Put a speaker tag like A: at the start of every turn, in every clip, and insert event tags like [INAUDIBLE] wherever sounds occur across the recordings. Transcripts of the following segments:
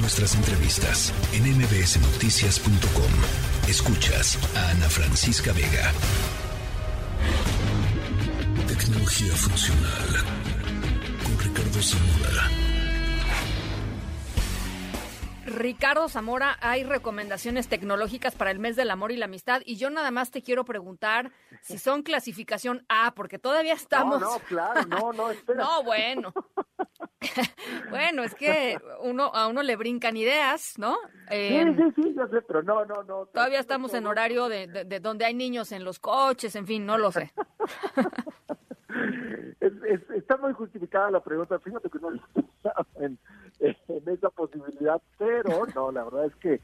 A: Nuestras entrevistas en mbsnoticias.com. Escuchas a Ana Francisca Vega. Tecnología funcional con Ricardo Zamora.
B: Ricardo Zamora, hay recomendaciones tecnológicas para el mes del amor y la amistad y yo nada más te quiero preguntar si son clasificación A, porque todavía estamos...
C: No, no, claro, no, no, [LAUGHS] espera.
B: no, bueno. [LAUGHS] bueno, es que uno a uno le brincan ideas, ¿no?
C: Eh, sí, sí, sí, yo sé, pero no, no, no.
B: Todavía estamos en horario de, de, donde hay niños en los coches, en fin, no lo sé. [LAUGHS]
C: está muy justificada la pregunta, fíjate que no en, en esa posibilidad, pero no, la verdad es que,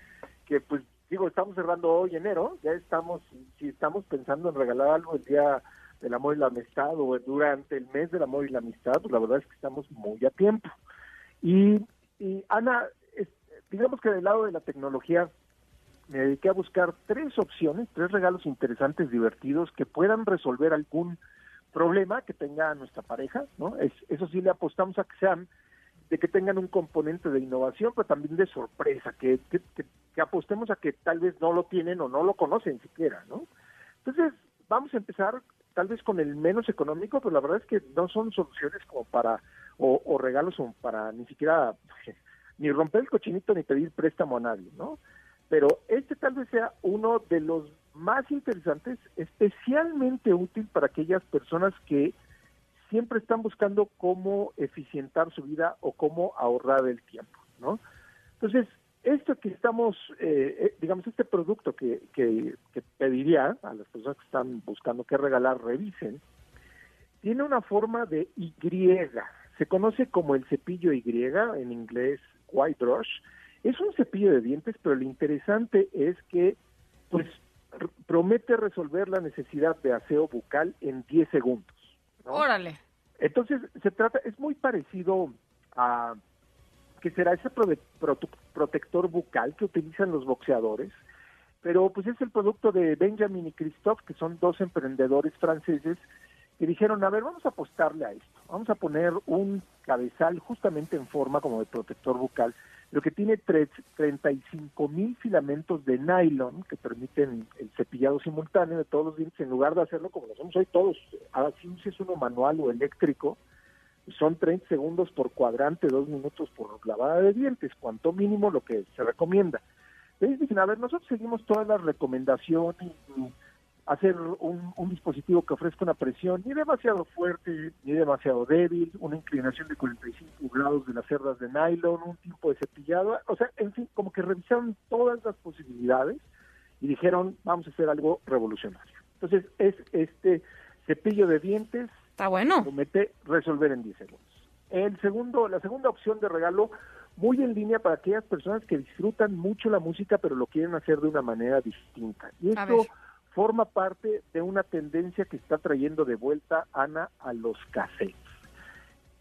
C: que pues digo, estamos cerrando hoy enero, ya estamos, si estamos pensando en regalar algo el día del amor y la amistad o durante el mes del amor y la amistad, pues la verdad es que estamos muy a tiempo. Y, y Ana, digamos que del lado de la tecnología me dediqué a buscar tres opciones, tres regalos interesantes, divertidos, que puedan resolver algún problema que tenga nuestra pareja, ¿no? Es, eso sí le apostamos a que sean de que tengan un componente de innovación, pero también de sorpresa, que, que, que, apostemos a que tal vez no lo tienen o no lo conocen siquiera, ¿no? Entonces, vamos a empezar tal vez con el menos económico, pero la verdad es que no son soluciones como para, o, o regalos son para ni siquiera, [LAUGHS] ni romper el cochinito ni pedir préstamo a nadie, ¿no? Pero este tal vez sea uno de los más interesantes, especialmente útil para aquellas personas que siempre están buscando cómo eficientar su vida o cómo ahorrar el tiempo, ¿no? Entonces, esto que estamos, eh, eh, digamos, este producto que, que, pediría a las personas que están buscando qué regalar, revisen, tiene una forma de Y. Se conoce como el cepillo Y, en inglés white brush. Es un cepillo de dientes, pero lo interesante es que, pues, promete resolver la necesidad de aseo bucal en 10 segundos.
B: Órale.
C: Entonces, se trata, es muy parecido a que será ese protector bucal que utilizan los boxeadores, pero pues es el producto de Benjamin y Christophe, que son dos emprendedores franceses que dijeron, a ver, vamos a apostarle a esto, vamos a poner un cabezal justamente en forma como de protector bucal, lo que tiene 35 mil filamentos de nylon que permiten el cepillado simultáneo de todos los dientes, en lugar de hacerlo como lo hacemos hoy todos, así es uno manual o eléctrico, son 30 segundos por cuadrante, dos minutos por lavada de dientes, cuanto mínimo lo que se recomienda. Entonces dicen, a ver, nosotros seguimos todas las recomendaciones, hacer un, dispositivo que ofrezca una presión ni demasiado fuerte ni demasiado débil, una inclinación de 45 grados de las cerdas de nylon, un tipo de cepillado, o sea, en fin, como que revisaron todas las posibilidades y dijeron, vamos a hacer algo revolucionario. Entonces, es este cepillo de dientes.
B: Está bueno.
C: Promete resolver en 10 segundos. El segundo, la segunda opción de regalo, muy en línea para aquellas personas que disfrutan mucho la música, pero lo quieren hacer de una manera distinta. Y esto forma parte de una tendencia que está trayendo de vuelta Ana a los cassettes.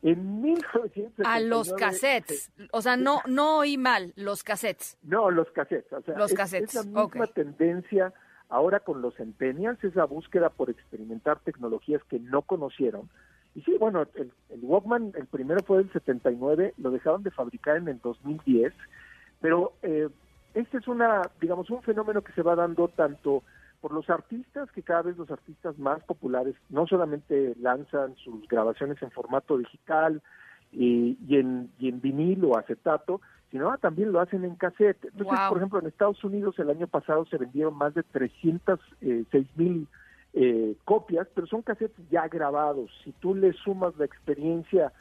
C: En 1979,
B: a los cassettes, o sea, no no oí mal, los cassettes.
C: No, los cassettes, o sea,
B: los
C: es,
B: cassettes.
C: Es la misma tendencia ahora con los centennials, esa búsqueda por experimentar tecnologías que no conocieron. Y sí, bueno, el, el Walkman, el primero fue del 79, lo dejaron de fabricar en el 2010, pero eh, este es una, digamos, un fenómeno que se va dando tanto por los artistas, que cada vez los artistas más populares no solamente lanzan sus grabaciones en formato digital y, en, y en vinil o acetato, sino también lo hacen en cassette. Entonces, por ejemplo, en Estados Unidos el año pasado se vendieron más de 306 eh, mil eh, copias, pero son cassettes ya grabados. Si tú le sumas la experiencia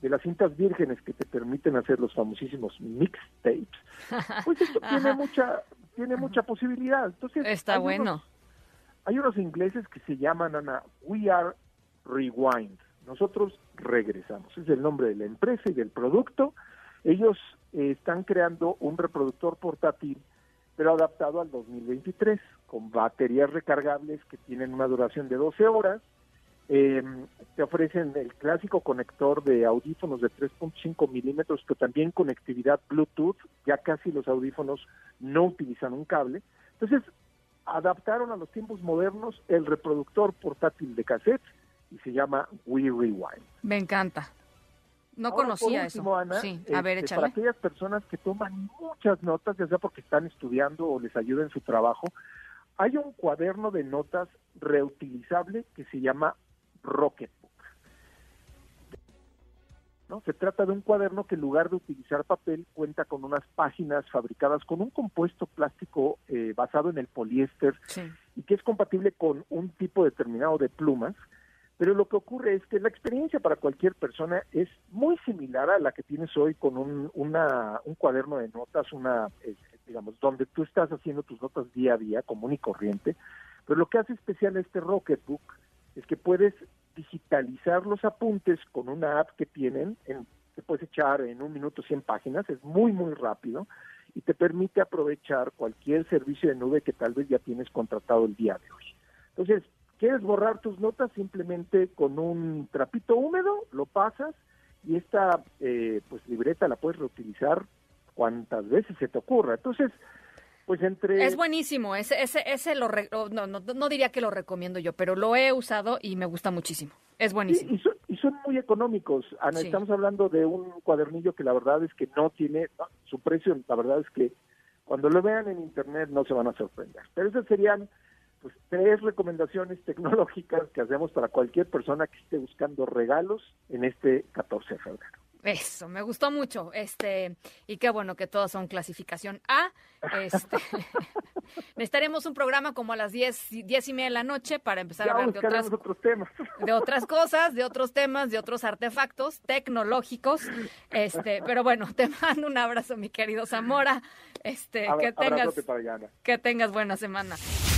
C: de las cintas vírgenes que te permiten hacer los famosísimos mixtapes, [LAUGHS] pues esto tiene mucha tiene mucha posibilidad. Entonces,
B: Está bueno.
C: hay unos ingleses que se llaman, Ana, We Are Rewind. Nosotros regresamos. Es el nombre de la empresa y del producto. Ellos eh, están creando un reproductor portátil, pero adaptado al 2023, con baterías recargables que tienen una duración de 12 horas. Eh, te ofrecen el clásico conector de audífonos de 3.5 milímetros, pero también conectividad Bluetooth. Ya casi los audífonos no utilizan un cable. Entonces, adaptaron a los tiempos modernos el reproductor portátil de cassette y se llama We Rewind.
B: Me encanta. No
C: Ahora,
B: conocía
C: último,
B: eso.
C: Ana,
B: sí, a ver,
C: este. Para aquellas personas que toman muchas notas, ya sea porque están estudiando o les ayuda en su trabajo, hay un cuaderno de notas reutilizable que se llama Rocketbook. ¿No? Se trata de un cuaderno que en lugar de utilizar papel cuenta con unas páginas fabricadas con un compuesto plástico eh, basado en el poliéster
B: Sí.
C: y que es compatible con un tipo determinado de plumas, pero lo que ocurre es que la experiencia para cualquier persona es muy similar a la que tienes hoy con un, una, un cuaderno de notas, una, eh, digamos, donde tú estás haciendo tus notas día a día, común y corriente, pero lo que hace especial este Rocketbook es que puedes digitalizar los apuntes con una app que tienen, en, te puedes echar en un minuto 100 páginas, es muy, muy rápido y te permite aprovechar cualquier servicio de nube que tal vez ya tienes contratado el día de hoy. Entonces, ¿quieres borrar tus notas? Simplemente con un trapito húmedo lo pasas y esta eh, pues libreta la puedes reutilizar cuantas veces se te ocurra. Entonces, pues entre...
B: Es buenísimo, ese, ese, ese lo re- oh, no, no, no diría que lo recomiendo yo, pero lo he usado y me gusta muchísimo. Es
C: Sí,
B: buenísimo.
C: y, son, y son muy económicos. Ana,
B: Sí.
C: estamos hablando de un cuadernillo que la verdad es que no tiene, no, su precio, la verdad es que cuando lo vean en internet no se van a sorprender. Pero esas serían pues tres recomendaciones [LAUGHS] tecnológicas que hacemos para cualquier persona que esté buscando regalos en este 14 de febrero.
B: Eso, me gustó mucho. Este, y qué bueno que todas son clasificación A. Este, [LAUGHS] necesitaremos un programa como a las 10, y- 10 y media de la noche para empezar
C: Ya
B: a hablar de otras,
C: otros temas. [LAUGHS]
B: de otras cosas, de otros temas, de otros artefactos tecnológicos. Este, pero bueno, te mando un abrazo, mi querido Zamora. Este,
C: Abra-
B: que tengas,
C: para allá,
B: que tengas buena semana.